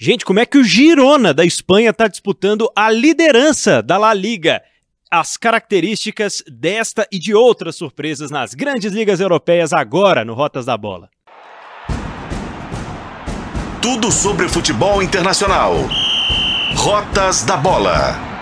Gente, como é que o Girona da Espanha está disputando a liderança da La Liga? As características desta e de outras surpresas nas grandes ligas europeias agora no Rotas da Bola. Tudo sobre futebol internacional. Rotas da Bola.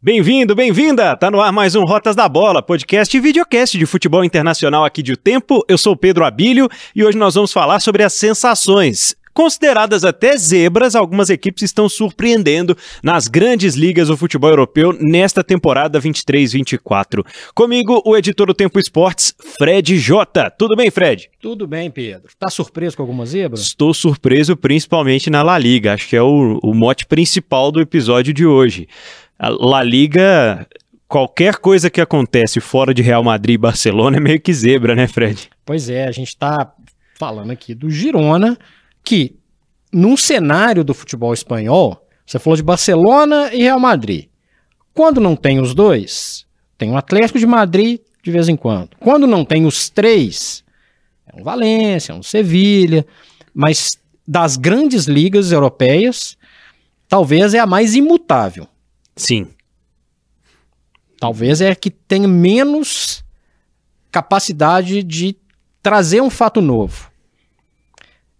Bem-vindo, bem-vinda! Tá no ar mais um Rotas da Bola, podcast e videocast de futebol internacional aqui de O Tempo. Eu sou Pedro Abílio e hoje nós vamos falar sobre as sensações. Consideradas até zebras, algumas equipes estão surpreendendo nas grandes ligas do futebol europeu nesta temporada 23-24. Comigo, o editor do Tempo Esportes, Fred Jota. Tudo bem, Fred? Tudo bem, Pedro. Tá surpreso com algumas zebras? Estou surpreso principalmente na La Liga. Acho que é o, o mote principal do episódio de hoje. A La Liga, qualquer coisa que acontece fora de Real Madrid e Barcelona é meio que zebra, né, Fred? Pois é, a gente está falando aqui do Girona, que num cenário do futebol espanhol, você falou de Barcelona e Real Madrid. Quando não tem os dois, tem o Atlético de Madrid de vez em quando. Quando não tem os três, é um Valência, é um Sevilha, mas das grandes ligas europeias, talvez é a mais imutável. Sim. Talvez é que tenha menos capacidade de trazer um fato novo.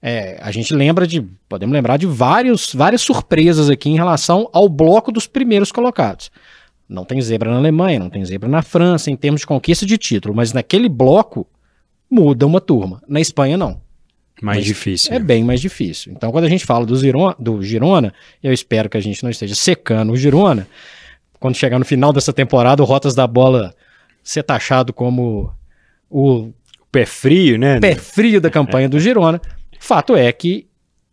É, a gente lembra de, podemos lembrar de vários, várias surpresas aqui em relação ao bloco dos primeiros colocados. Não tem zebra na Alemanha, não tem zebra na França em termos de conquista de título, mas naquele bloco muda uma turma. Na Espanha não. Mais mas difícil. É bem mais difícil. Então, quando a gente fala do Girona, do Girona, eu espero que a gente não esteja secando o Girona. Quando chegar no final dessa temporada, o Rotas da Bola ser taxado como o pé frio, né? Pé frio da campanha do Girona. Fato é que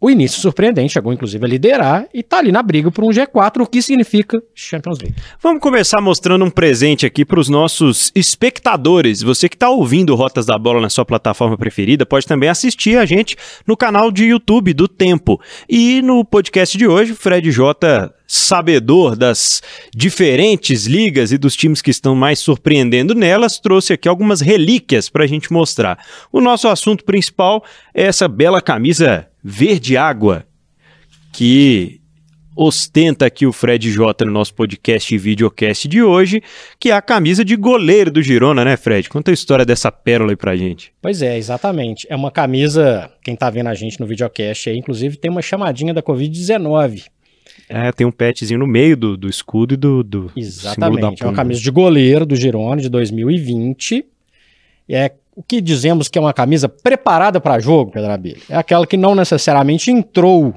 o início surpreendente, chegou inclusive a liderar e está ali na briga por um G4, o que significa Champions League. Vamos começar mostrando um presente aqui para os nossos espectadores. Você que está ouvindo Rotas da Bola na sua plataforma preferida, pode também assistir a gente no canal de YouTube do Tempo. E no podcast de hoje, Fred J sabedor das diferentes ligas e dos times que estão mais surpreendendo nelas, trouxe aqui algumas relíquias para a gente mostrar. O nosso assunto principal é essa bela camisa verde água que ostenta aqui o Fred J no nosso podcast e videocast de hoje, que é a camisa de goleiro do Girona, né, Fred? Conta a história dessa pérola aí pra gente. Pois é, exatamente. É uma camisa, quem tá vendo a gente no videocast aí, inclusive tem uma chamadinha da Covid-19. É, tem um petzinho no meio do, do escudo e do, do Exatamente. É uma camisa de goleiro do Girona de 2020. É o que dizemos que é uma camisa preparada para jogo, Pedro Abelha, é aquela que não necessariamente entrou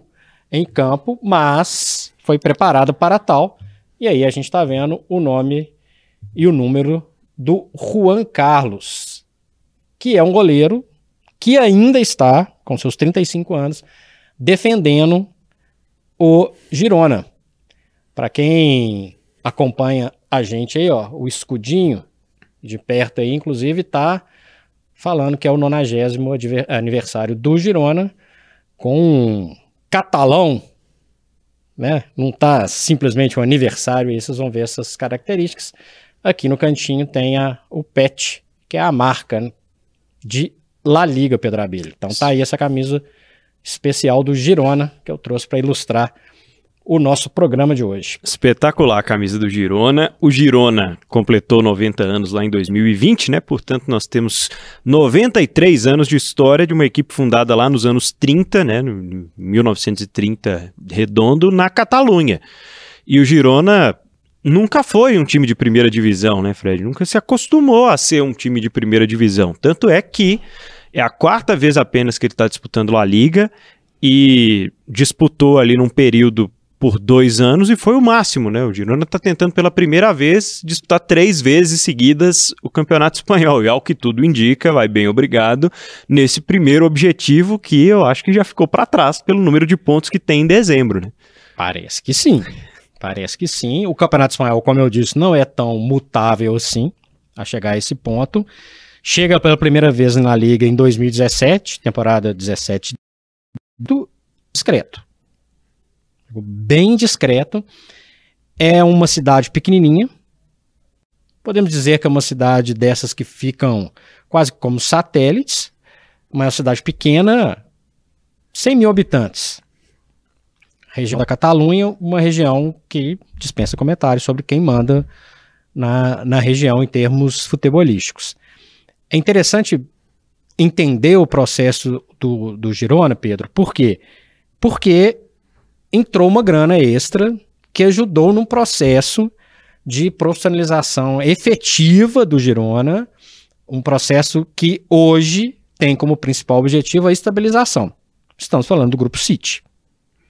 em campo, mas foi preparada para tal. E aí a gente está vendo o nome e o número do Juan Carlos, que é um goleiro que ainda está, com seus 35 anos, defendendo o Girona. Para quem acompanha a gente aí, ó, o escudinho de perto aí, inclusive, tá falando que é o nonagésimo aniversário do Girona, com um catalão, né? Não tá simplesmente um aniversário, aí vocês vão ver essas características. Aqui no cantinho tem a, o PET, que é a marca de La Liga, Pedro Abelha. Então tá aí essa camisa especial do Girona, que eu trouxe para ilustrar o nosso programa de hoje. Espetacular a camisa do Girona. O Girona completou 90 anos lá em 2020, né? Portanto, nós temos 93 anos de história de uma equipe fundada lá nos anos 30, né? No 1930 redondo, na Catalunha. E o Girona nunca foi um time de primeira divisão, né, Fred? Nunca se acostumou a ser um time de primeira divisão. Tanto é que é a quarta vez apenas que ele está disputando a Liga e disputou ali num período por dois anos e foi o máximo, né? O Girona está tentando pela primeira vez disputar três vezes seguidas o Campeonato Espanhol e ao que tudo indica, vai bem obrigado nesse primeiro objetivo que eu acho que já ficou para trás pelo número de pontos que tem em dezembro, né? Parece que sim. Parece que sim. O Campeonato Espanhol, como eu disse, não é tão mutável assim a chegar a esse ponto. Chega pela primeira vez na Liga em 2017, temporada 17 do discreto bem discreto. É uma cidade pequenininha. Podemos dizer que é uma cidade dessas que ficam quase como satélites. uma cidade pequena, 100 mil habitantes. Região da Catalunha, uma região que dispensa comentários sobre quem manda na, na região em termos futebolísticos. É interessante entender o processo do, do Girona, Pedro, por quê? Porque entrou uma grana extra que ajudou num processo de profissionalização efetiva do Girona, um processo que hoje tem como principal objetivo a estabilização. Estamos falando do grupo City.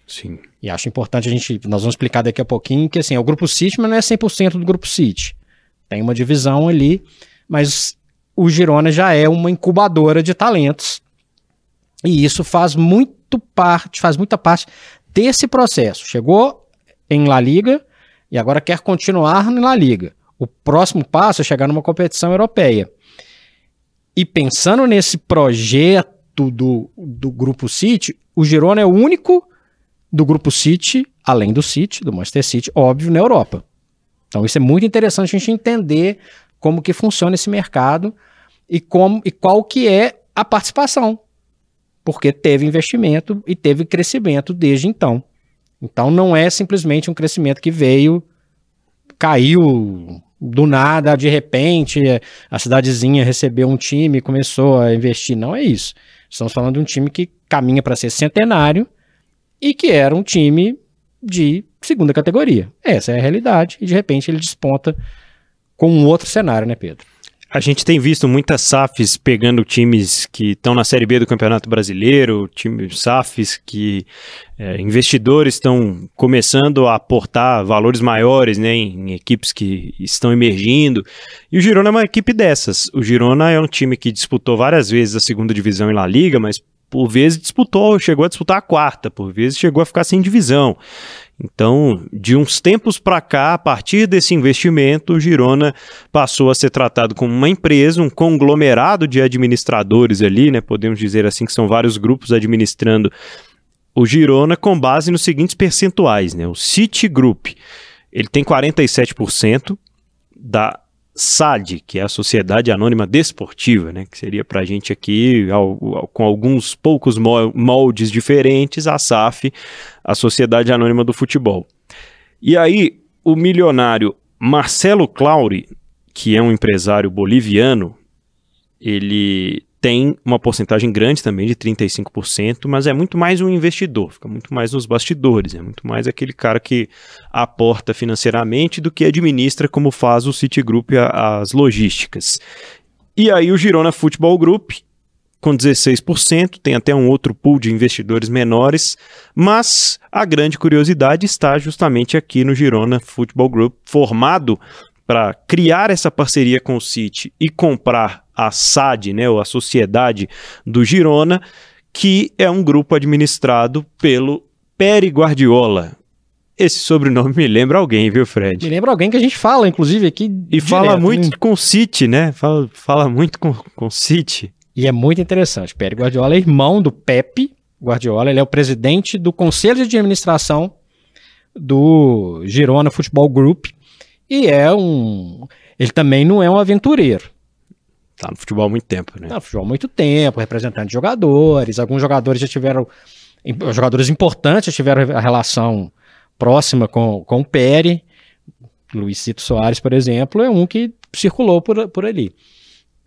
Sim. E acho importante a gente, nós vamos explicar daqui a pouquinho que assim, é o grupo City, mas não é 100% do grupo City. Tem uma divisão ali, mas o Girona já é uma incubadora de talentos. E isso faz muito parte, faz muita parte desse processo. Chegou em La Liga e agora quer continuar na Liga. O próximo passo é chegar numa competição europeia. E pensando nesse projeto do, do Grupo City, o Girona é o único do Grupo City, além do City, do Manchester City, óbvio, na Europa. Então isso é muito interessante a gente entender como que funciona esse mercado e, como, e qual que é a participação. Porque teve investimento e teve crescimento desde então. Então não é simplesmente um crescimento que veio, caiu do nada, de repente, a cidadezinha recebeu um time e começou a investir. Não é isso. Estamos falando de um time que caminha para ser centenário e que era um time de segunda categoria. Essa é a realidade. E de repente ele desponta com um outro cenário, né, Pedro? A gente tem visto muitas SAFs pegando times que estão na Série B do Campeonato Brasileiro, times SAFs que é, investidores estão começando a aportar valores maiores né, em, em, equipes que estão emergindo. E o Girona é uma equipe dessas. O Girona é um time que disputou várias vezes a segunda divisão em La Liga, mas por vezes disputou, chegou a disputar a quarta, por vezes chegou a ficar sem divisão. Então, de uns tempos para cá, a partir desse investimento, o Girona passou a ser tratado como uma empresa, um conglomerado de administradores ali, né? Podemos dizer assim que são vários grupos administrando o Girona com base nos seguintes percentuais, né? O City Group, ele tem 47% da SAD, que é a Sociedade Anônima Desportiva, né, que seria para a gente aqui, com alguns poucos moldes diferentes, a SAF, a Sociedade Anônima do Futebol. E aí, o milionário Marcelo Clauri, que é um empresário boliviano, ele tem uma porcentagem grande também de 35%, mas é muito mais um investidor, fica muito mais nos bastidores, é muito mais aquele cara que aporta financeiramente do que administra como faz o Citigroup as logísticas. E aí o Girona Futebol Group com 16%, tem até um outro pool de investidores menores, mas a grande curiosidade está justamente aqui no Girona Futebol Group, formado para criar essa parceria com o City e comprar a SAD, né, ou a Sociedade do Girona, que é um grupo administrado pelo Peri Guardiola. Esse sobrenome me lembra alguém, viu, Fred? Me lembra alguém que a gente fala, inclusive, aqui. E direto, fala muito né? com o City, né? Fala, fala muito com o City. E é muito interessante. Peri Guardiola é irmão do Pepe Guardiola, ele é o presidente do conselho de administração do Girona Futebol Group, e é um. Ele também não é um aventureiro. Tá no futebol há muito tempo, né? Tá no futebol há muito tempo, representante de jogadores. Alguns jogadores já tiveram. Jogadores importantes já tiveram a relação próxima com, com o Pere. Luiz Cito Soares, por exemplo, é um que circulou por, por ali.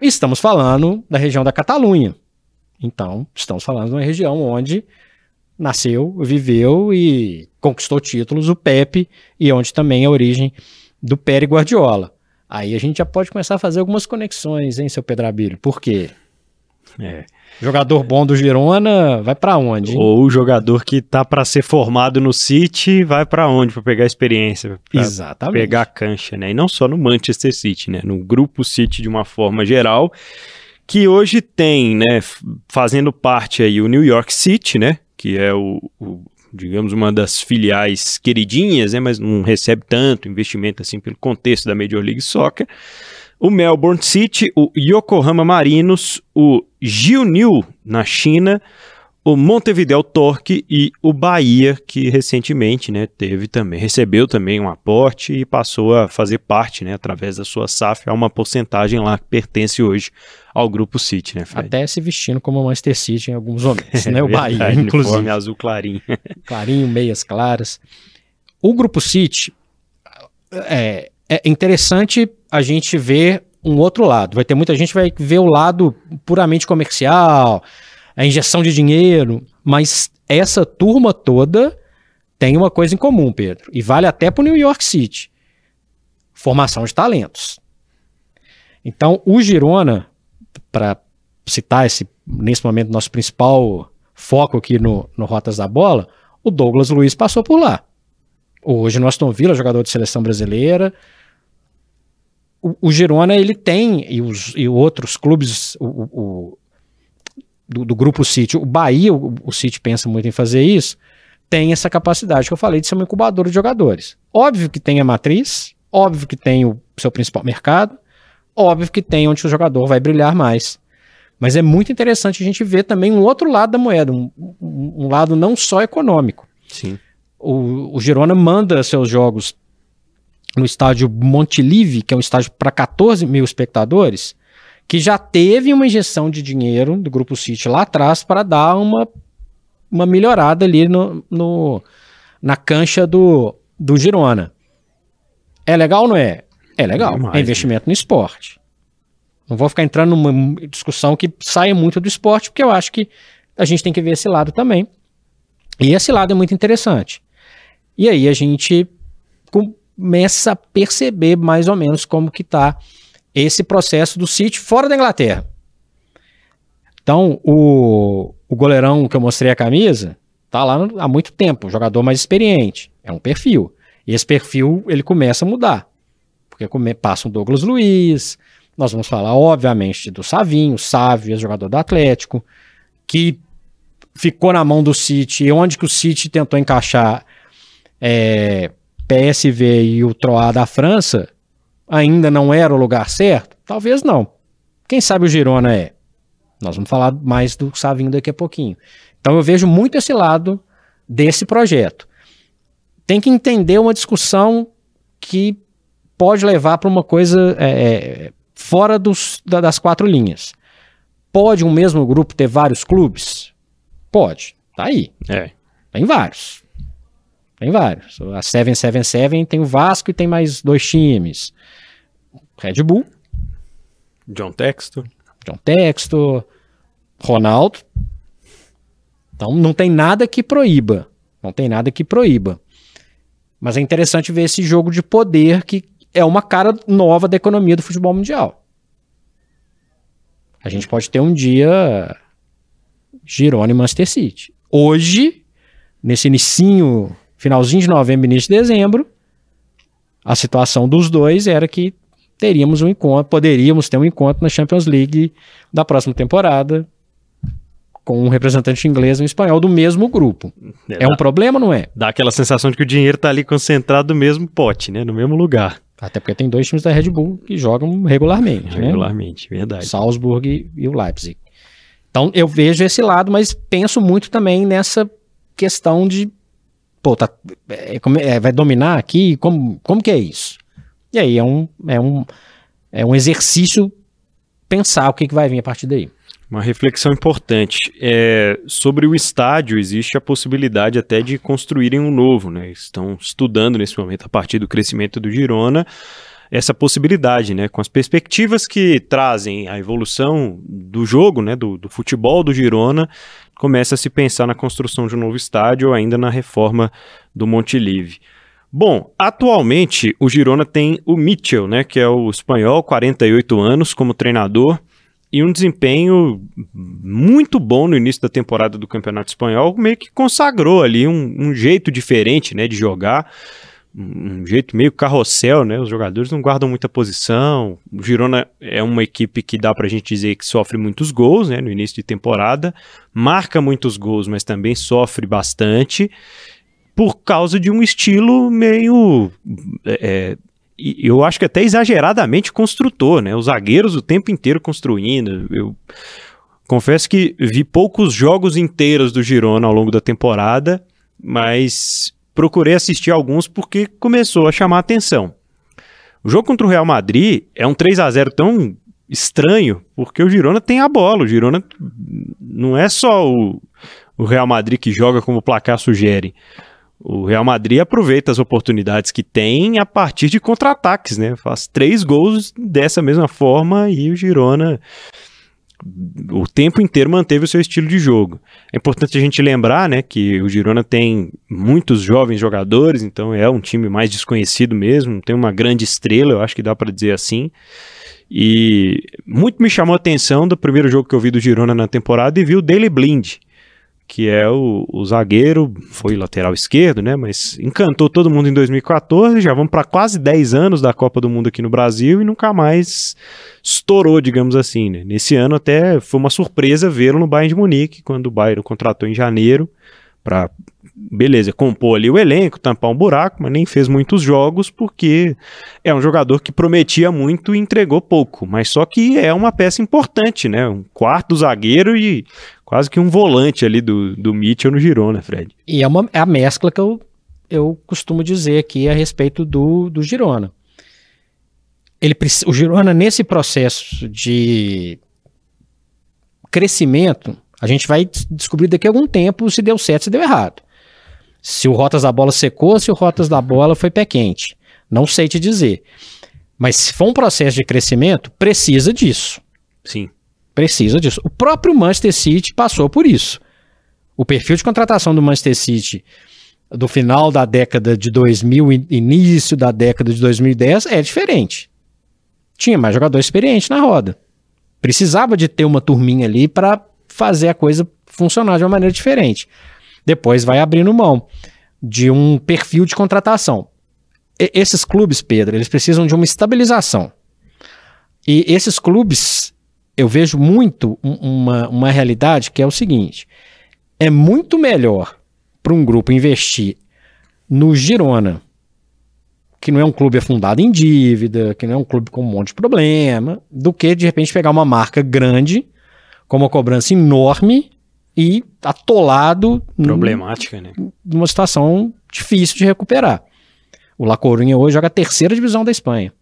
Estamos falando da região da Catalunha. Então, estamos falando de uma região onde nasceu, viveu e conquistou títulos o Pepe e onde também é a origem do Pere Guardiola. Aí a gente já pode começar a fazer algumas conexões, hein, seu Pedrabilho? Por quê? É. Jogador bom do Girona vai para onde? Hein? Ou o jogador que tá para ser formado no City vai para onde para pegar experiência, pra pegar a cancha, né? E não só no Manchester City, né? No grupo City de uma forma geral, que hoje tem, né, fazendo parte aí o New York City, né, que é o, o digamos, uma das filiais queridinhas, né, mas não recebe tanto investimento assim pelo contexto da Major League Soccer. O Melbourne City, o Yokohama Marinos, o Jiuniu na China, o Montevideo Torque e o Bahia, que recentemente né, teve também, recebeu também um aporte e passou a fazer parte, né, através da sua SAF, a uma porcentagem lá que pertence hoje ao Grupo City, né, Fred? Até se vestindo como Manchester City em alguns momentos, né, é o Bahia, inclusive. azul clarinho. clarinho, meias claras. O Grupo City, é, é interessante a gente ver um outro lado. Vai ter muita gente que vai ver o lado puramente comercial, a injeção de dinheiro, mas essa turma toda tem uma coisa em comum, Pedro, e vale até para o New York City: formação de talentos. Então, o Girona, para citar esse, nesse momento, nosso principal foco aqui no, no Rotas da Bola, o Douglas Luiz passou por lá. Hoje no Aston Villa, jogador de seleção brasileira. O, o Girona, ele tem, e, os, e outros clubes, o, o do, do, grupo City, o Bahia, o, o City pensa muito em fazer isso, tem essa capacidade que eu falei de ser uma incubadora de jogadores. Óbvio que tem a matriz, óbvio que tem o seu principal mercado, óbvio que tem onde o jogador vai brilhar mais. Mas é muito interessante a gente ver também um outro lado da moeda, um, um, lado não só econômico. Sim. O, o Girona manda seus jogos no estádio Montilive, que é um estádio para 14 mil espectadores, que já teve uma injeção de dinheiro do Grupo City lá atrás para dar uma, uma melhorada ali no, no, na cancha do, do Girona. É legal ou não é? É legal. É, demais, é investimento né? no esporte. Não vou ficar entrando numa discussão que saia muito do esporte, porque eu acho que a gente tem que ver esse lado também. E esse lado é muito interessante. E aí a gente começa a perceber mais ou menos como que está esse processo do City fora da Inglaterra. Então, o, o goleirão que eu mostrei a camisa tá lá há muito tempo, jogador mais experiente. É um perfil. E esse perfil ele começa a mudar. Porque come, passa o Douglas Luiz, nós vamos falar, obviamente, do Savinho, Sávio, jogador do Atlético, que ficou na mão do City, e onde que o City tentou encaixar é, PSV e o Troá da França, ainda não era o lugar certo? Talvez não. Quem sabe o Girona é? Nós vamos falar mais do Savinho daqui a pouquinho. Então eu vejo muito esse lado desse projeto. Tem que entender uma discussão que pode levar para uma coisa é, é, fora dos, da, das quatro linhas. Pode um mesmo grupo ter vários clubes? Pode. Tá aí. É. Tem vários. Tem vários. A 777 tem o Vasco e tem mais dois times. Red Bull. John Textor. John Textor. Ronaldo. Então não tem nada que proíba. Não tem nada que proíba. Mas é interessante ver esse jogo de poder que é uma cara nova da economia do futebol mundial. A gente pode ter um dia Girona e Manchester City. Hoje, nesse inicinho, finalzinho de novembro, início de dezembro, a situação dos dois era que teríamos um encontro, poderíamos ter um encontro na Champions League da próxima temporada com um representante inglês e um espanhol do mesmo grupo. É, é um problema, não é? Dá aquela sensação de que o dinheiro está ali concentrado no mesmo pote, né? No mesmo lugar. Até porque tem dois times da Red Bull que jogam regularmente. Né? Regularmente, né? verdade. Salzburg e o Leipzig. Então eu vejo esse lado, mas penso muito também nessa questão de, pô, tá, é, é, vai dominar aqui? Como, como que é isso? E aí é um, é um, é um exercício pensar o que, que vai vir a partir daí. Uma reflexão importante. É, sobre o estádio, existe a possibilidade até de construírem um novo, né? Estão estudando nesse momento, a partir do crescimento do Girona, essa possibilidade, né? Com as perspectivas que trazem a evolução do jogo, né? Do, do futebol do Girona, começa a se pensar na construção de um novo estádio ainda na reforma do Monte Livre. Bom, atualmente o Girona tem o Mitchell, né, que é o espanhol, 48 anos, como treinador, e um desempenho muito bom no início da temporada do Campeonato Espanhol, meio que consagrou ali um, um jeito diferente, né, de jogar, um jeito meio carrossel, né, os jogadores não guardam muita posição, o Girona é uma equipe que dá pra gente dizer que sofre muitos gols, né, no início de temporada, marca muitos gols, mas também sofre bastante, por causa de um estilo meio. É, é eu acho que até exageradamente construtor, né? Os zagueiros o tempo inteiro construindo. Eu, Confesso que vi poucos jogos inteiros do Girona ao longo da temporada, mas procurei assistir alguns porque começou a chamar atenção. O jogo contra o Real Madrid é um 3 a 0 tão estranho, porque o Girona tem a bola. O Girona não é só o, o Real Madrid que joga como o placar sugere. O Real Madrid aproveita as oportunidades que tem a partir de contra-ataques, né? Faz três gols dessa mesma forma e o Girona o tempo inteiro manteve o seu estilo de jogo. É importante a gente lembrar, né, que o Girona tem muitos jovens jogadores, então é um time mais desconhecido mesmo, tem uma grande estrela, eu acho que dá para dizer assim. E muito me chamou a atenção do primeiro jogo que eu vi do Girona na temporada e vi o Daily Blind, que é o, o, zagueiro, foi lateral esquerdo, né? Mas encantou todo mundo em 2014, já vamos para quase 10 anos da Copa do Mundo aqui no Brasil e nunca mais estourou, digamos assim, né? Nesse ano até foi uma surpresa vê-lo no Bayern de Munique, quando o Bayern contratou em janeiro para beleza, compor ali o elenco, tampar um buraco, mas nem fez muitos jogos porque é um jogador que prometia muito e entregou pouco, mas só que é uma peça importante, né? Um quarto zagueiro e quase que um volante ali do, do Mitchell no Girona, Fred. E é, uma, é a mescla que eu, eu costumo dizer aqui a respeito do, do Girona. Ele, o Girona, nesse processo de crescimento, a gente vai descobrir daqui a algum tempo se deu certo, se deu errado. Se o Rotas da Bola secou, se o Rotas da Bola foi pé quente. Não sei te dizer. Mas se for um processo de crescimento, precisa disso. Sim. Precisa disso. O próprio Manchester City passou por isso. O perfil de contratação do Manchester City do final da década de 2000 e início da década de 2010 é diferente. Tinha mais jogador experiente na roda. Precisava de ter uma turminha ali para fazer a coisa funcionar de uma maneira diferente. Depois vai abrindo mão de um perfil de contratação. E esses clubes, Pedro, eles precisam de uma estabilização. E esses clubes, eu vejo muito uma, uma realidade que é o seguinte: é muito melhor para um grupo investir no Girona, que não é um clube fundado em dívida, que não é um clube com um monte de problema, do que de repente pegar uma marca grande, com uma cobrança enorme e atolado. Problemática, né? Numa situação difícil de recuperar. O La Coruña hoje joga a terceira divisão da Espanha.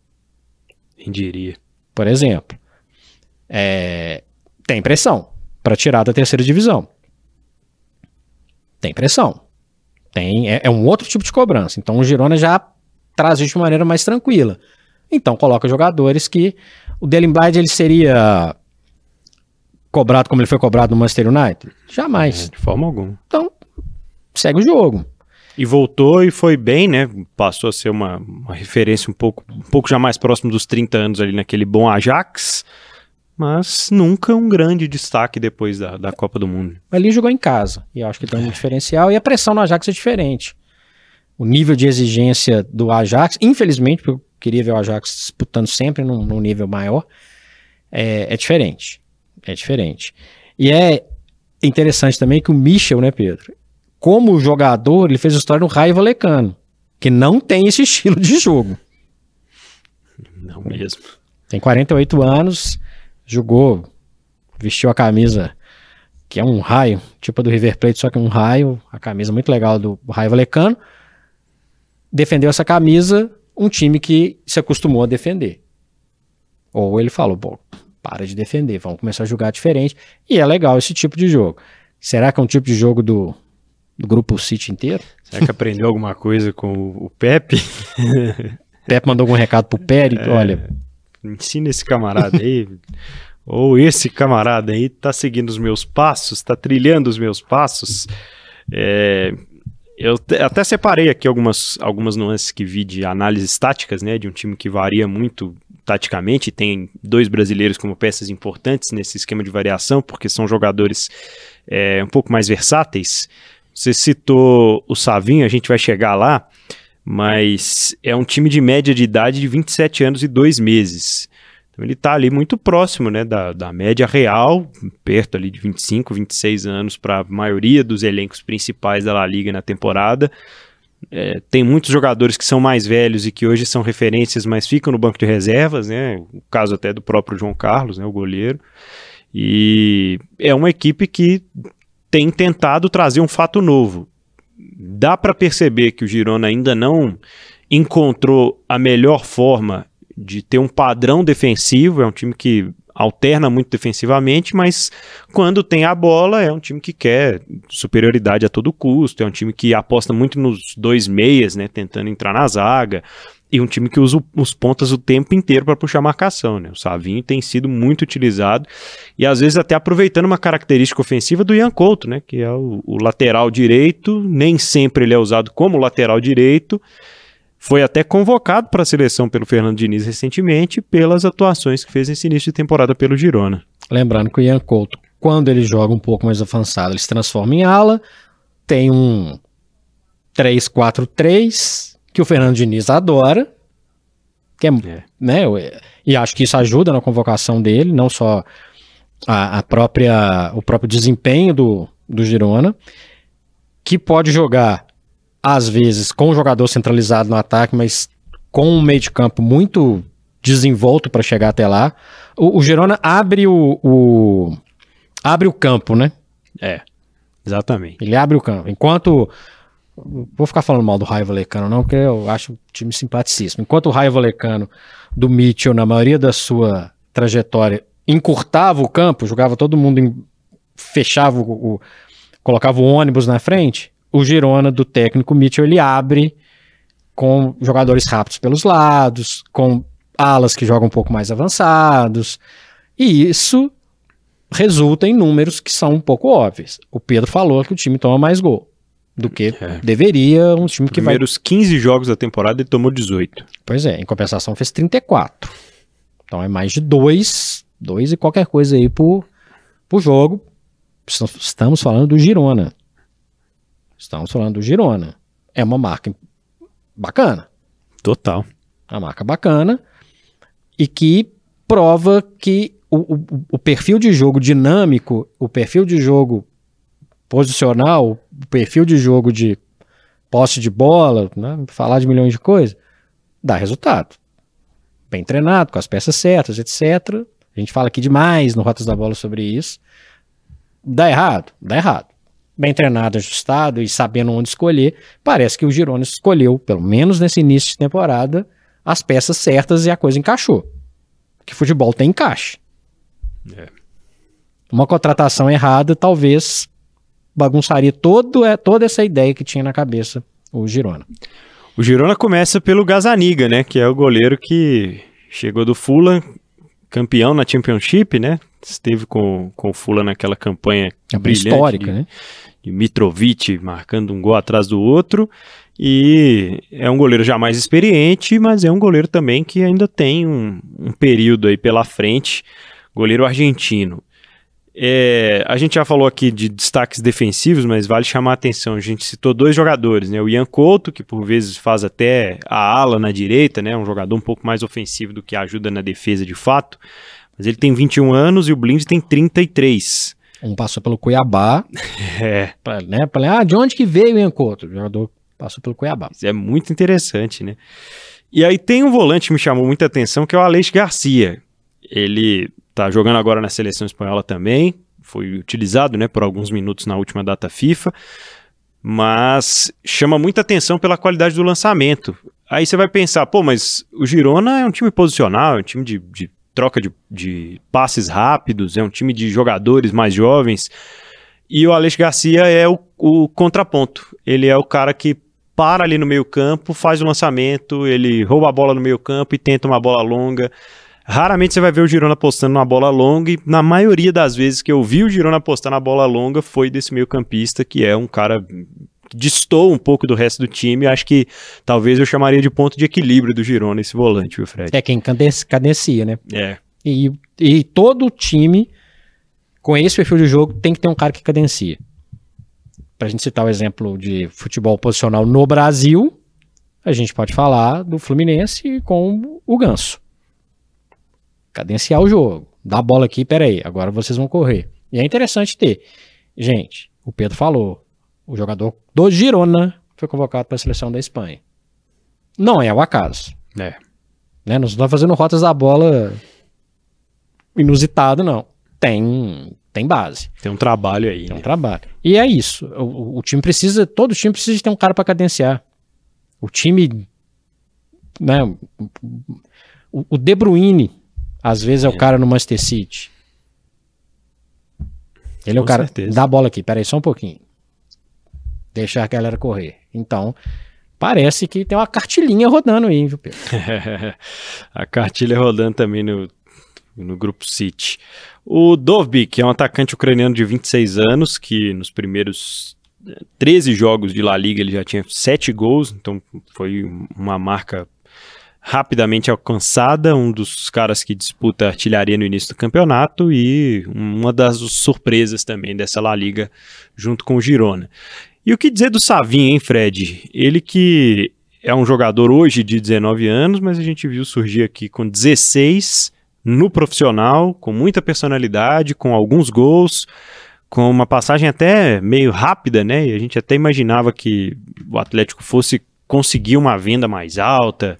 Quem diria? Por exemplo é, tem pressão para tirar da terceira divisão. Tem pressão. Tem, é, é, um outro tipo de cobrança. Então o Girona já traz isso de maneira mais tranquila. Então coloca jogadores que o Dylan Blyde ele seria cobrado como ele foi cobrado no Manchester United? Jamais. É, de forma alguma. Então segue o jogo. E voltou e foi bem, né? Passou a ser uma, uma referência um pouco, um pouco já mais próximo dos 30 anos ali naquele bom Ajax mas nunca um grande destaque depois da, da Copa do Mundo. Ali jogou em casa, e acho que tem um diferencial, e a pressão no Ajax é diferente. O nível de exigência do Ajax, infelizmente, porque eu queria ver o Ajax disputando sempre num, num nível maior, é, é, diferente. É diferente. E é interessante também que o Michel, né, Pedro? Como jogador, ele fez história no Raio Valecano, que não tem esse estilo de jogo. Não mesmo. Tem 48 anos, jogou, vestiu a camisa que é um raio, tipo a do River Plate, só que um raio, a camisa muito legal do Raio Valecano. Defendeu essa camisa um time que se acostumou a defender. Ou ele falou, pô, para de defender, vamos começar a jogar diferente. E é legal esse tipo de jogo. Será que é um tipo de jogo do, do grupo City inteiro? Será que aprendeu alguma coisa com o Pepe? Pepe mandou algum recado pro Pérez? É... Olha, ensina esse camarada aí, ou esse camarada aí tá seguindo os meus passos, tá trilhando os meus passos. É, eu até separei aqui algumas, algumas nuances que vi de análises táticas, né, de um time que varia muito taticamente, tem dois brasileiros como peças importantes nesse esquema de variação, porque são jogadores é, um pouco mais versáteis. Você citou o Savinho, a gente vai chegar lá, mas é um time de média de idade de 27 anos e 2 meses. Então ele está ali muito próximo né, da, da média real, perto ali de 25, 26 anos para a maioria dos elencos principais da La Liga na temporada. É, tem muitos jogadores que são mais velhos e que hoje são referências, mas ficam no banco de reservas, né? O caso até do próprio João Carlos, né, o goleiro. E é uma equipe que tem tentado trazer um fato novo. Dá para perceber que o Girona ainda não encontrou a melhor forma de ter um padrão defensivo, é um time que alterna muito defensivamente, mas quando tem a bola é um time que quer superioridade a todo custo, é um time que aposta muito nos dois meias, né, tentando entrar na zaga, e um time que usa os pontas o tempo inteiro para puxar marcação, né? O Savinho tem sido muito utilizado e às vezes até aproveitando uma característica ofensiva do Ian Couto, né, que é o, o lateral direito, nem sempre ele é usado como lateral direito, foi até convocado para a seleção pelo Fernando Diniz recentemente pelas atuações que fez nesse início de temporada pelo Girona. Lembrando que o Ian Couto, quando ele joga um pouco mais avançado, ele se transforma em ala, tem um 3-4-3 que o Fernando Diniz adora, que é, é. né, e acho que isso ajuda na convocação dele, não só a, a própria o próprio desempenho do, do Girona, que pode jogar às vezes, com o jogador centralizado no ataque, mas com um meio de campo muito desenvolto para chegar até lá. O, o Girona abre o, o, abre o campo, né? É, exatamente. Ele abre o campo. Enquanto vou ficar falando mal do Raio Valecano não, porque eu acho o time simpaticíssimo. Enquanto o Raio Valecano do Mitchell, na maioria da sua trajetória, encurtava o campo, jogava todo mundo, em, fechava o, o colocava o ônibus na frente, o Girona do técnico Mitchell ele abre com jogadores rápidos pelos lados, com alas que jogam um pouco mais avançados, e isso resulta em números que são um pouco óbvios. O Pedro falou que o time toma mais gol do que é. deveria um time que Primeiros vai... 15 jogos da temporada ele tomou 18. Pois é, em compensação fez 34. Então é mais de dois, dois e qualquer coisa aí por, por jogo. Estamos falando do Girona. Estamos falando do Girona. É uma marca bacana. Total. Uma marca bacana e que prova que o, o, o perfil de jogo dinâmico, o perfil de jogo posicional, o perfil de jogo de posse de bola, né, falar de milhões de coisas, dá resultado. Bem treinado, com as peças certas, etc. A gente fala aqui demais no Rotas da Bola sobre isso. Dá errado? Dá errado bem treinado, ajustado e sabendo onde escolher, parece que o Girona escolheu, pelo menos nesse início de temporada, as peças certas e a coisa encaixou. Que futebol tem encaixe. É. Uma contratação errada talvez bagunçaria todo, é, toda essa ideia que tinha na cabeça o Girona. O Girona começa pelo Gazaniga, né? Que é o goleiro que chegou do Fulham, campeão na Championship, né? Esteve com, com o Fulham naquela campanha é brilhante histórica, de, né? De Mitrovic marcando um gol atrás do outro. E é um goleiro já mais experiente, mas é um goleiro também que ainda tem um, um período aí pela frente. Goleiro argentino. É, a gente já falou aqui de destaques defensivos, mas vale chamar a atenção. A gente citou dois jogadores, né? O Ian Couto, que por vezes faz até a ala na direita, né? Um jogador um pouco mais ofensivo do que ajuda na defesa de fato. Mas ele tem 21 anos e o Blind tem 33. Um passou pelo Cuiabá. É. Pra, né, pra, ah, de onde que veio o Ian Couto? O jogador passou pelo Cuiabá. Isso é muito interessante, né? E aí tem um volante que me chamou muita atenção, que é o Aleix Garcia. Ele tá jogando agora na seleção espanhola também, foi utilizado, né, por alguns minutos na última data FIFA, mas chama muita atenção pela qualidade do lançamento. Aí você vai pensar, pô, mas o Girona é um time posicional, é um time de, de troca de, de passes rápidos, é um time de jogadores mais jovens. E o Alex Garcia é o, o contraponto. Ele é o cara que para ali no meio campo, faz o lançamento, ele rouba a bola no meio campo e tenta uma bola longa. Raramente você vai ver o Girona apostando numa bola longa e na maioria das vezes que eu vi o Girona apostar na bola longa foi desse meio campista que é um cara distou um pouco do resto do time. Acho que talvez eu chamaria de ponto de equilíbrio do Girona esse volante, viu, Fred? É quem cadencia, né? É. E, e todo time com esse perfil de jogo tem que ter um cara que cadencia. Pra gente citar o exemplo de futebol posicional no Brasil, a gente pode falar do Fluminense com o Ganso. Cadenciar o jogo. Dá a bola aqui, peraí, agora vocês vão correr. E é interessante ter. Gente, o Pedro falou, o jogador do Girona foi convocado para a seleção da Espanha. Não é o acaso. É. Né? Não está fazendo rotas da bola inusitado, não. tem, tem base. Tem um trabalho aí. Tem um né? trabalho. E é isso. O, o time precisa, todo time precisa de ter um cara para cadenciar. O time, né, o, o De Bruyne, às vezes é o É. cara no Manchester City. Ele é o Com cara. certeza. Dá a bola aqui, peraí, só um pouquinho. Deixa a galera correr. Então, parece que tem uma cartilhinha rodando aí, viu, Pedro? a cartilha rodando também no, no grupo City. O Dovbik é um atacante ucraniano de 26 anos, que nos primeiros eh, 13 jogos de La Liga ele já tinha 7 gols, então foi uma marca rapidamente alcançada, um dos caras que disputa artilharia no início do campeonato e uma das surpresas também dessa La Liga junto com o Girona. E o que dizer do Savinho, hein, Fred? Ele que é um jogador hoje de 19 anos, mas a gente viu surgir aqui com 16 no profissional, com muita personalidade, com alguns gols, com uma passagem até meio rápida, né? E a gente até imaginava que o Atlético fosse conseguir uma venda mais alta,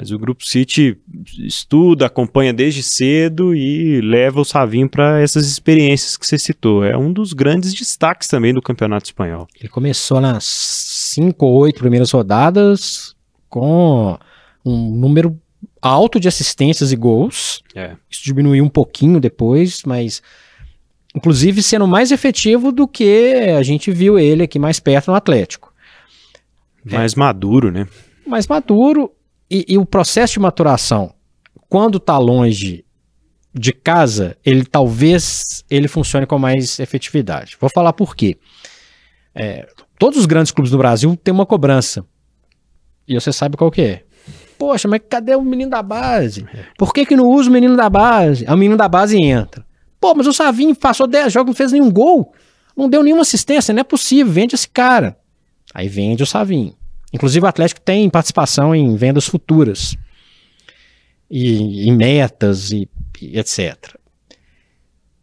mas o Grupo City estuda, acompanha desde cedo e leva o Savinho para essas experiências que você citou. É um dos grandes destaques também do Campeonato Espanhol. Ele começou nas cinco ou oito primeiras rodadas com um número alto de assistências e gols. É. Isso diminuiu um pouquinho depois, mas inclusive sendo mais efetivo do que a gente viu ele aqui mais perto no Atlético. Mais maduro, né? Mais maduro e, e o processo de maturação, quando está longe de casa, ele talvez ele funcione com mais efetividade. Vou falar por quê. É, todos os grandes clubes do Brasil têm uma cobrança. E você sabe qual que é. Poxa, mas cadê o menino da base? Por que, que não usa o menino da base? Aí o menino da base entra. Pô, mas o Savinho passou 10 jogos, não fez nenhum gol. Não deu nenhuma assistência, não é possível, vende esse cara. Aí vende o Savinho. Inclusive o Atlético tem participação em vendas futuras. E em metas e, e etc.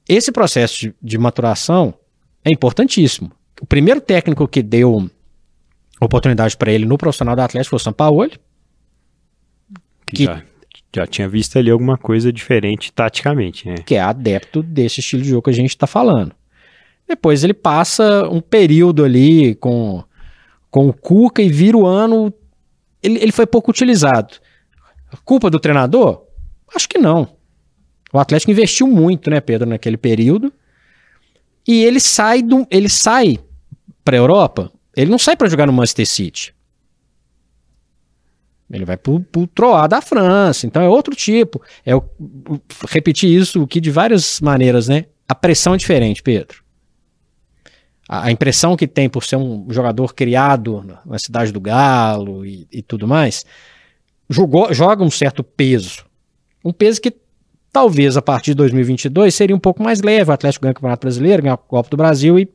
Esse processo de, de maturação é importantíssimo. O primeiro técnico que deu oportunidade para ele no profissional do Atlético foi o Sampaoli. Que, Que- Já, já tinha visto ali alguma coisa diferente taticamente, né? que é adepto desse estilo de jogo que a gente está falando. Depois ele passa um período ali com, com o Cuca e vira o ano. Ele, ele foi pouco utilizado. Culpa do treinador? Acho que não. O Atlético investiu muito, né, Pedro, naquele período. E ele sai do, ele sai para a Europa. Ele não sai para jogar no Manchester City. Ele vai pro, pro Troá da França. Então é outro tipo. É o, o- repetir isso aqui de várias maneiras, né? A pressão é diferente, Pedro. A, impressão que tem por ser um jogador criado na, cidade do Galo e, e tudo mais, jogou, joga um certo peso. Um peso que talvez a partir de 2022 seria um pouco mais leve. O Atlético ganha o Campeonato Brasileiro, ganha a Copa do Brasil e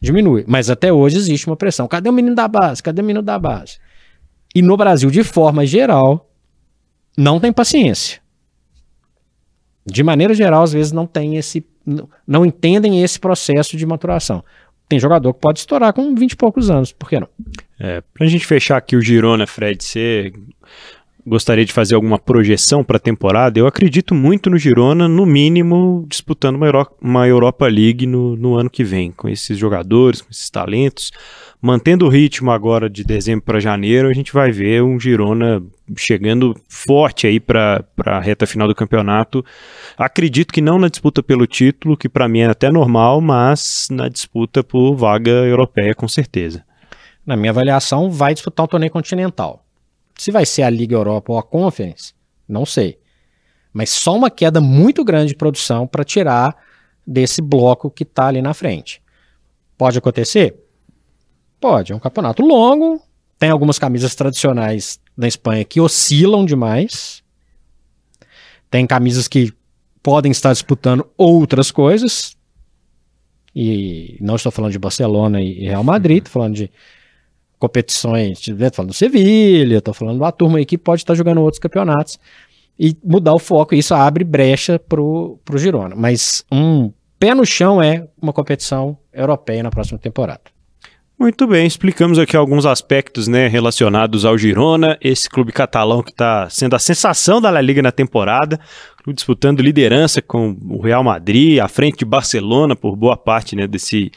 diminui. Mas até hoje existe uma pressão. Cadê o menino da base? Cadê o menino da base? E no Brasil, de forma geral, não tem paciência. De maneira geral, às vezes não tem esse. Não entendem esse processo de maturação. Tem jogador que pode estourar com 20 e poucos anos, por que não? É, pra gente fechar aqui o Girona, Fred, você gostaria de fazer alguma projeção para a temporada? Eu acredito muito no Girona, no mínimo, disputando uma, uma Europa League no, no ano que vem, com esses jogadores, com esses talentos. Mantendo o ritmo agora de dezembro para janeiro, a gente vai ver um Girona chegando forte aí para a reta final do campeonato. Acredito que não na disputa pelo título, que para mim é até normal, mas na disputa por vaga europeia, com certeza. Na minha avaliação, vai disputar um torneio continental. Se vai ser a Liga Europa ou a Conference, não sei. Mas só uma queda muito grande de produção para tirar desse bloco que está ali na frente. Pode acontecer? Pode. É um campeonato longo. Tem algumas camisas tradicionais na Espanha que oscilam demais. Tem camisas que podem estar disputando outras coisas. E não estou falando de Barcelona e Real Madrid, estou falando de competições, estou falando do Sevilha, estou falando de uma turma aí que pode estar jogando outros campeonatos e mudar o foco. Isso abre brecha pro, pro Girona. Mas um pé no chão é uma competição europeia na próxima temporada. Muito bem, explicamos aqui alguns aspectos né, relacionados ao Girona, esse clube catalão que está sendo a sensação da La Liga na temporada, disputando liderança com o Real Madrid, à frente de Barcelona por boa parte né, desse,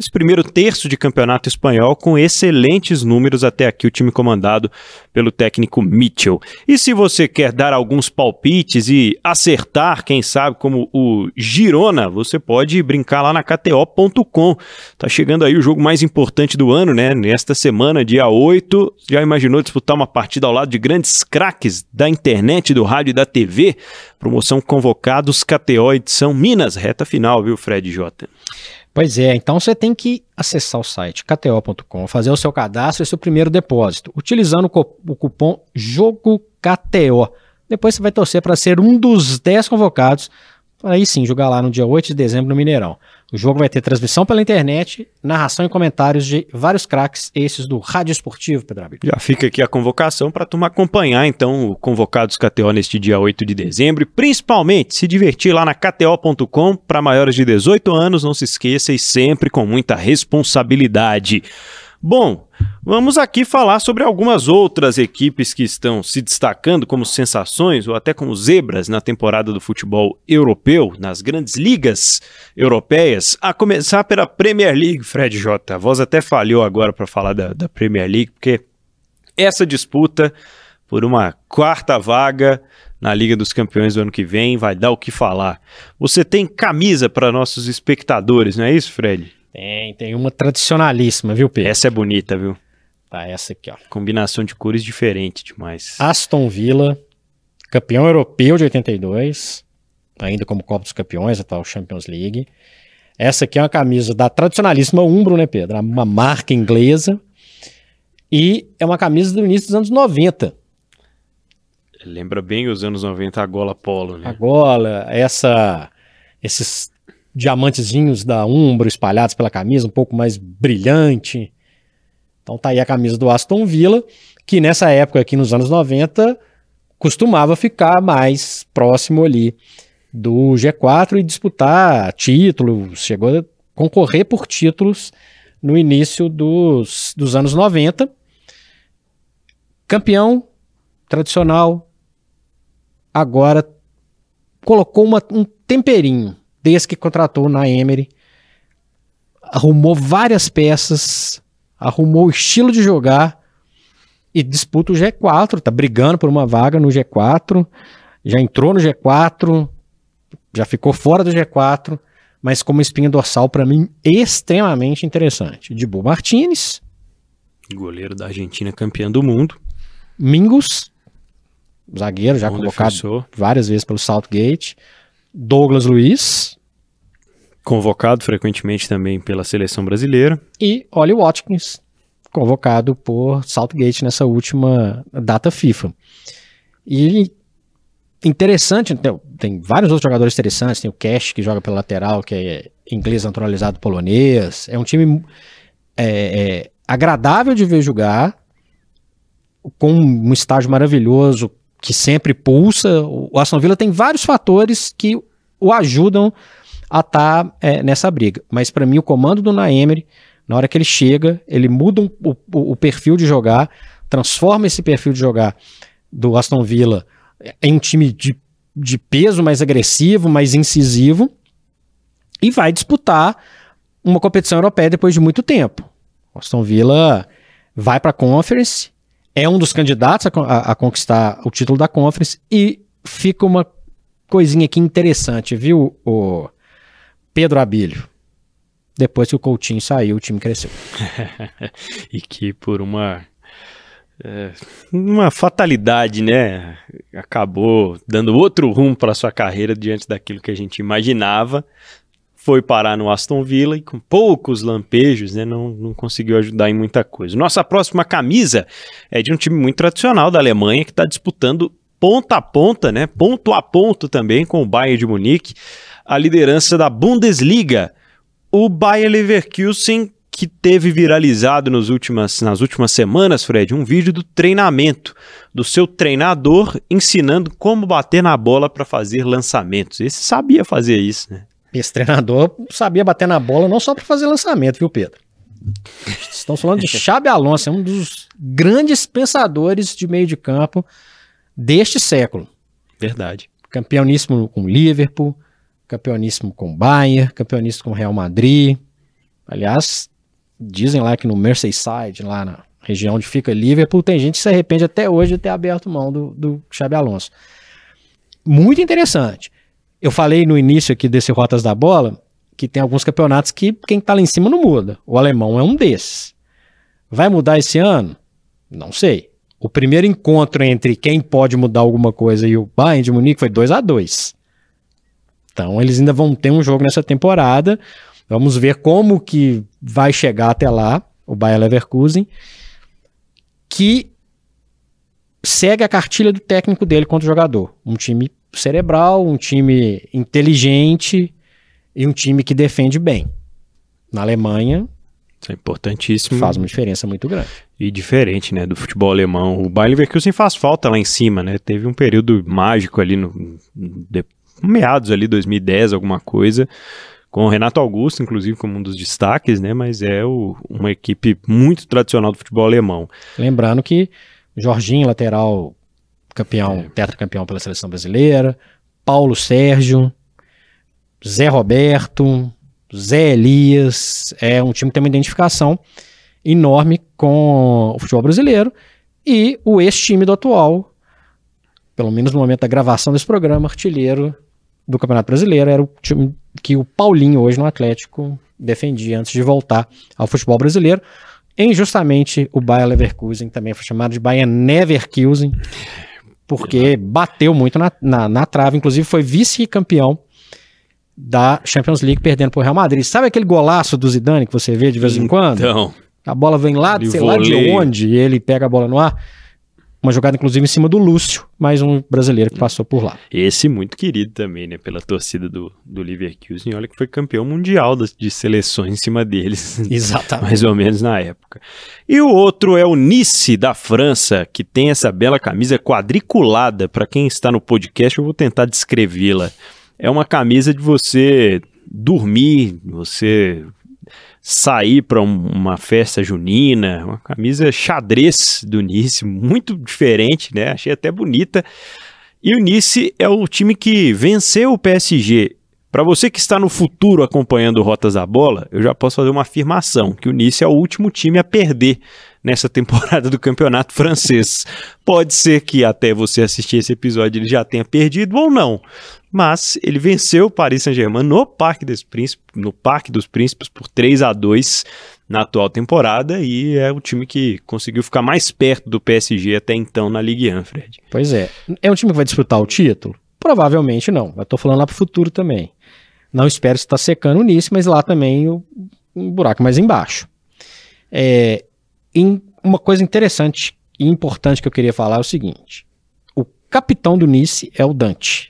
esse primeiro terço de campeonato espanhol com excelentes números até aqui, o time comandado pelo técnico Mitchell. E se você quer dar alguns palpites e acertar, quem sabe, como o Girona, você pode brincar lá na KTO.com. Tá chegando aí o jogo mais importante do ano, né? Nesta semana, dia 8, já imaginou disputar uma partida ao lado de grandes craques da internet, do rádio e da TV? Promoção Convocados KTO edição Minas, reta final, viu, Fred J? Pois é, então você tem que acessar o site kto.com, fazer o seu cadastro e seu primeiro depósito, utilizando o cupom JOGOKTO. Depois você vai torcer para ser um dos 10 convocados aí sim jogar lá no dia 8 de dezembro no Mineirão. O jogo vai ter transmissão pela internet, narração e comentários de vários craques, esses do Rádio Esportivo, Pedro Abel. Já fica aqui a convocação para turma acompanhar, então, o Convocados KTO neste dia 8 de dezembro e principalmente se divertir lá na KTO.com para maiores de 18 anos, não se esqueça e sempre com muita responsabilidade. Bom, vamos aqui falar sobre algumas outras equipes que estão se destacando como sensações ou até como zebras na temporada do futebol europeu, nas grandes ligas europeias, a começar pela Premier League, Fred J. A voz até falhou agora para falar da, da Premier League, porque essa disputa por uma quarta vaga na Liga dos Campeões do ano que vem vai dar o que falar. Você tem camisa para nossos espectadores, não é isso, Fred? Tem, tem uma tradicionalíssima, viu, Pedro? Essa é bonita, viu? Tá, essa aqui, ó. Combinação de cores diferente demais. Aston Villa, campeão europeu de 82, ainda como Copa dos Campeões, atual Champions League. Essa aqui é uma camisa da tradicionalíssima Umbro, né, Pedro? Uma marca inglesa. E é uma camisa do início dos anos 90. Lembra bem os anos 90 a gola polo, né? A gola, essa, esses diamantezinhos da Umbro espalhados pela camisa, um pouco mais brilhante. Então tá aí a camisa do Aston Villa, que nessa época aqui nos anos 90 costumava ficar mais próximo ali do G4 e disputar títulos, chegou a concorrer por títulos no início dos, dos anos 90. Campeão tradicional, agora colocou uma, um temperinho desde que contratou na Emery. Arrumou várias peças, arrumou o estilo de jogar e disputa o G4, tá brigando por uma vaga no G4, já entrou no G4, já ficou fora do G4, mas como espinha dorsal para mim extremamente interessante. Dibu Martinez, goleiro da Argentina, campeão do mundo. Mingus, zagueiro já Bom convocado defensor. várias vezes pelo Southgate. Douglas Luiz. Convocado frequentemente também pela seleção brasileira. E Ollie Watkins, convocado por Southgate nessa última data FIFA. E interessante, tem, tem vários outros jogadores interessantes, tem o Cash que joga pela lateral, que é inglês naturalizado polonês. É um time é, é, agradável de ver jogar, com um estágio maravilhoso, que sempre pulsa. O Aston Villa tem vários fatores que o ajudam a estar tá, é, nessa briga. Mas para mim, o comando do Naemery, na hora que ele chega, ele muda um, o, o, perfil de jogar, transforma esse perfil de jogar do Aston Villa em um time de, de peso mais agressivo, mais incisivo, e vai disputar uma competição europeia depois de muito tempo. O Aston Villa vai para a Conference, é um dos candidatos a, a, a, conquistar o título da Conference e fica uma coisinha aqui interessante, viu, o Pedro Abílio? Depois que o Coutinho saiu, o time cresceu. e que por uma é, uma fatalidade, né? Acabou dando outro rumo para sua carreira diante daquilo que a gente imaginava foi parar no Aston Villa e com poucos lampejos, né, não, não conseguiu ajudar em muita coisa. Nossa próxima camisa é de um time muito tradicional da Alemanha que está disputando ponta a ponta, né, ponto a ponto também com o Bayern de Munique, a liderança da Bundesliga. O Bayern Leverkusen que teve viralizado nos últimas, nas últimas semanas, Fred, um vídeo do treinamento do seu treinador ensinando como bater na bola para fazer lançamentos. Esse sabia fazer isso, né? Esse treinador sabia bater na bola não só para fazer lançamento, viu, Pedro? Estamos falando de Xabi Alonso, é um dos grandes pensadores de meio de campo deste século. Verdade. Campeoníssimo com Liverpool, campeoníssimo com Bayern, campeoníssimo com Real Madrid. Aliás, dizem lá que no Merseyside, lá na região onde fica Liverpool, tem gente que se arrepende até hoje de ter aberto mão do, do Xabi Alonso. Muito interessante. Eu falei no início aqui desse Rotas da Bola que tem alguns campeonatos que quem está lá em cima não muda. O alemão é um desses. Vai mudar esse ano? Não sei. O primeiro encontro entre quem pode mudar alguma coisa e o Bayern de Munique foi 2 a 2 Então eles ainda vão ter um jogo nessa temporada. Vamos ver como que vai chegar até lá, o Bayern Leverkusen, que segue a cartilha do técnico dele contra o jogador. Um time cerebral, um time inteligente e um time que defende bem. Na Alemanha, isso é importantíssimo. Faz uma diferença muito grande. E diferente, né, do futebol alemão. O Bayern Leverkusen faz falta lá em cima, né? Teve um período mágico ali no de, meados ali 2010, alguma coisa, com o Renato Augusto, inclusive, como um dos destaques, né? Mas é o, uma equipe muito tradicional do futebol alemão. Lembrando que Jorginho, lateral campeão, é. tetracampeão pela seleção brasileira, Paulo Sérgio, Zé Roberto, Zé Elias, é um time que tem uma identificação enorme com o futebol brasileiro e o ex-time do atual, pelo menos no momento da gravação desse programa, artilheiro do Campeonato Brasileiro, era o time que o Paulinho hoje no Atlético defendia antes de voltar ao futebol brasileiro. Em justamente o Bayer Leverkusen, também foi chamado de Bayer Neverkusen, porque bateu muito na, na, na trave, inclusive foi vice-campeão da Champions League perdendo para o Real Madrid. Sabe aquele golaço do Zidane que você vê de vez em quando? Então. A bola vem lá, sei lá de onde, e ele pega a bola no ar. Uma jogada, inclusive, em cima do Lúcio, mais um brasileiro que passou por lá. Esse muito querido também, né? Pela torcida do, do Leverkusen. Olha que foi campeão mundial de seleções em cima deles. Exatamente. mais ou menos na época. E o outro é o Nice, da França, que tem essa bela camisa quadriculada. Para quem está no podcast, eu vou tentar descrevê-la é uma camisa de você dormir, você sair para um, uma festa junina, uma camisa xadrez do Nice, muito diferente, né? Achei até bonita. E o Nice é o time que venceu o PSG. Para você que está no futuro acompanhando Rotas da Bola, eu já posso fazer uma afirmação, que o Nice é o último time a perder nessa temporada do campeonato francês. Pode ser que até você assistir esse episódio ele já tenha perdido ou não, mas ele venceu o Paris Saint-Germain no Parque dos Príncipes, no Parque dos Príncipes por 3 a 2 na atual temporada e é o time que conseguiu ficar mais perto do PSG até então na Ligue 1, Fred. Pois é. É um time que vai disputar o título? Provavelmente não. Eu tô falando lá pro futuro também. Não espero estar secando nisso, mas lá também o, um buraco mais embaixo. É, em uma coisa interessante e importante que eu queria falar é o seguinte: o capitão do Nice é o Dante.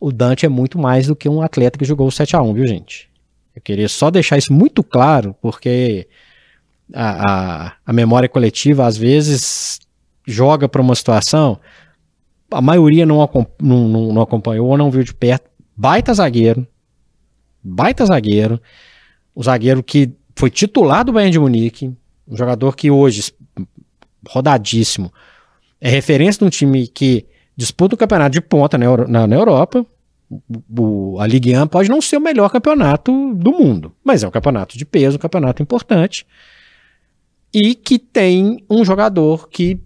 O Dante é muito mais do que um atleta que jogou o 7 a 1 viu, gente? Eu queria só deixar isso muito claro, porque a, a, a memória coletiva às vezes joga para uma situação, a maioria não, não, não, não acompanhou ou não viu de perto. Baita zagueiro, baita zagueiro, o zagueiro que foi titular do Bayern de Munique, um jogador que hoje, rodadíssimo, é referência de um time que disputa o campeonato de ponta na, na, na Europa. O, a Ligue 1 pode não ser o melhor campeonato do mundo, mas é um campeonato de peso, um campeonato importante. E que tem um jogador que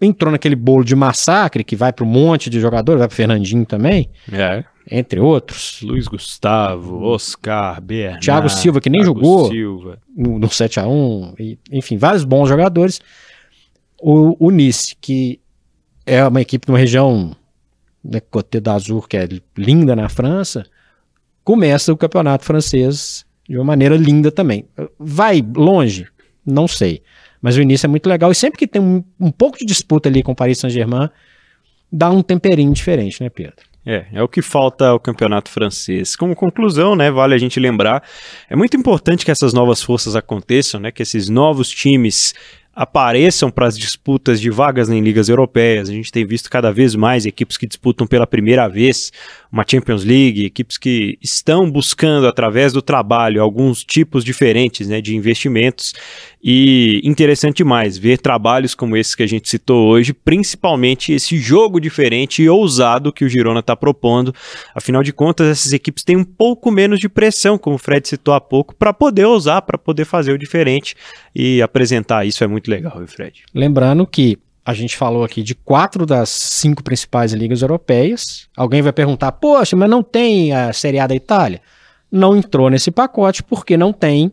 entrou naquele bolo de massacre que vai para um monte de jogadores, vai para Fernandinho também. É entre outros. Luiz Gustavo, Oscar, Bernardo. Thiago Silva, que nem Thiago jogou Silva. no, no 7x1, enfim, vários bons jogadores. O, o Nice, que é uma equipe de uma região, né, Côte d'Azur, que é linda na França, começa o campeonato francês de uma maneira linda também. Vai longe? Não sei. Mas o início é muito legal e sempre que tem um, um pouco de disputa ali com o Paris Saint-Germain, dá um temperinho diferente, né, Pedro? É, é o que falta ao campeonato francês. Como conclusão, né, vale a gente lembrar, é muito importante que essas novas forças aconteçam, né, que esses novos times apareçam para as disputas de vagas em ligas europeias. A gente tem visto cada vez mais equipes que disputam pela primeira vez uma Champions League, equipes que estão buscando através do trabalho alguns tipos diferentes né, de investimentos e interessante demais ver trabalhos como esses que a gente citou hoje, principalmente esse jogo diferente e ousado que o Girona está propondo. Afinal de contas, essas equipes têm um pouco menos de pressão, como o Fred citou há pouco, para poder ousar, para poder fazer o diferente e apresentar isso é muito legal, viu, Fred? Lembrando que a gente falou aqui de quatro das cinco principais ligas europeias. Alguém vai perguntar, poxa, mas não tem a Série A da Itália? Não entrou nesse pacote porque não tem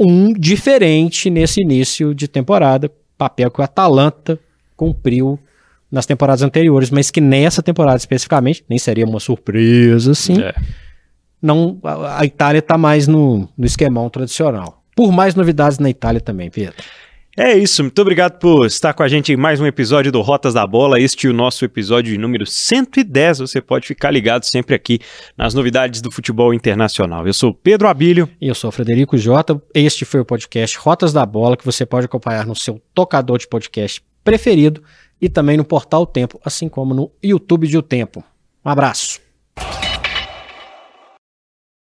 um diferente nesse início de temporada, papel que o Atalanta cumpriu nas temporadas anteriores, mas que nessa temporada especificamente, nem seria uma surpresa assim, é. não, a, a Itália está mais no, no esquemão tradicional. Por mais novidades na Itália também, Pedro. É isso, muito obrigado por estar com a gente em mais um episódio do Rotas da Bola. Este é o nosso episódio número 110. Você pode ficar ligado sempre aqui nas novidades do futebol internacional. Eu sou Pedro Abílio. E eu sou Frederico Jota. Este foi o podcast Rotas da Bola, que você pode acompanhar no seu tocador de podcast preferido e também no portal Tempo, assim como no YouTube de O Tempo. Um abraço.